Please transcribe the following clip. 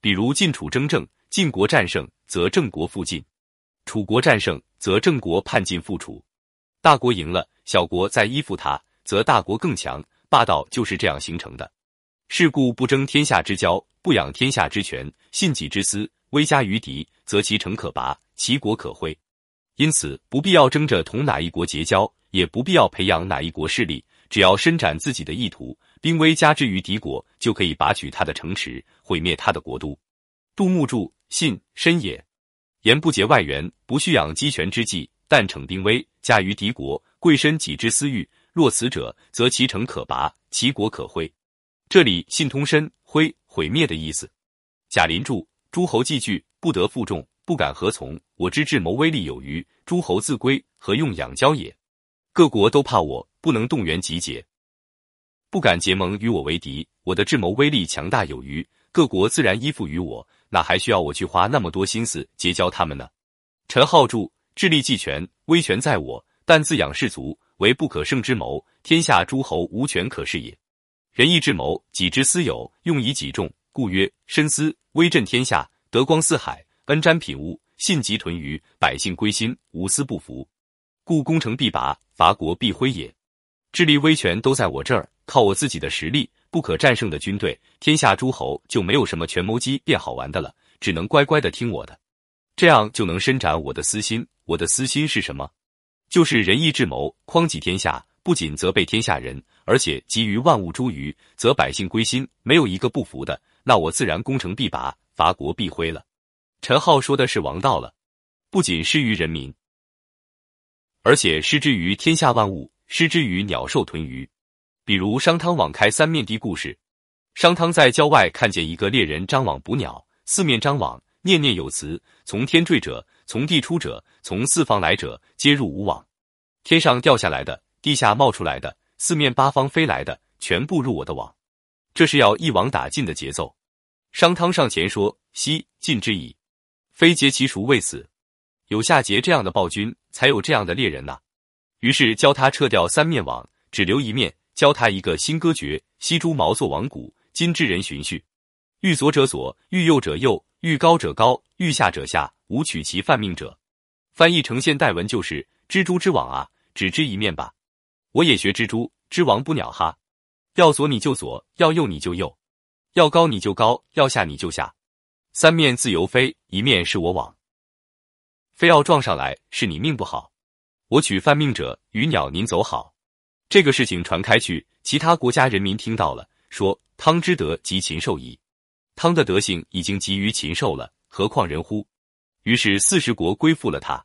比如晋楚争政，晋国战胜，则郑国复晋；楚国战胜，则郑国叛晋复楚。大国赢了，小国再依附他，则大国更强。霸道就是这样形成的。是故不争天下之交，不养天下之权，信己之私，威加于敌，则其城可拔，其国可恢。因此，不必要争着同哪一国结交，也不必要培养哪一国势力，只要伸展自己的意图，兵威加之于敌国，就可以拔取他的城池，毁灭他的国都。杜牧注：信深也。言不结外援，不蓄养鸡权之计，但逞兵威，加于敌国，贵身己之私欲。若此者，则其城可拔，其国可恢。这里信通身，恢毁灭的意思。贾林注：诸侯既惧，不得负重，不敢何从？我之智谋威力有余，诸侯自归，何用养交也？各国都怕我，不能动员集结，不敢结盟与我为敌。我的智谋威力强大有余，各国自然依附于我，哪还需要我去花那么多心思结交他们呢？陈浩注：智力既全，威权在我，但自养士卒。为不可胜之谋，天下诸侯无权可恃也。仁义智谋，己之私有，用以己重，故曰深思，威震天下，德光四海，恩瞻品物，信集屯于百姓归心，无私不服，故攻城必拔，伐国必恢也。智力威权都在我这儿，靠我自己的实力，不可战胜的军队，天下诸侯就没有什么权谋机变好玩的了，只能乖乖的听我的，这样就能伸展我的私心。我的私心是什么？就是仁义智谋，匡济天下，不仅责备天下人，而且给予万物诸余，则百姓归心，没有一个不服的。那我自然攻城必拔，伐国必恢了。陈浩说的是王道了，不仅施于人民，而且施之于天下万物，施之于鸟兽豚鱼。比如商汤网开三面的故事，商汤在郊外看见一个猎人张网捕鸟，四面张网，念念有词：从天坠者。从地出者，从四方来者，皆入吾网；天上掉下来的，地下冒出来的，四面八方飞来的，全部入我的网。这是要一网打尽的节奏。商汤上前说：“悉尽之矣，非竭其孰未死？有夏桀这样的暴君，才有这样的猎人呐。”于是教他撤掉三面网，只留一面，教他一个新歌诀：西诸毛作网骨，今之人循序，欲左者左，欲右者右，欲高者高，欲下者下。无取其犯命者，翻译成现代文就是蜘蛛之网啊，只织一面吧。我也学蜘蛛，织网捕鸟哈。要左你就左，要右你就右，要高你就高，要下你就下，三面自由飞，一面是我网。非要撞上来，是你命不好。我取犯命者，与鸟您走好。这个事情传开去，其他国家人民听到了，说汤之德及禽兽矣。汤的德性已经及于禽兽了，何况人乎？于是四十国归附了他。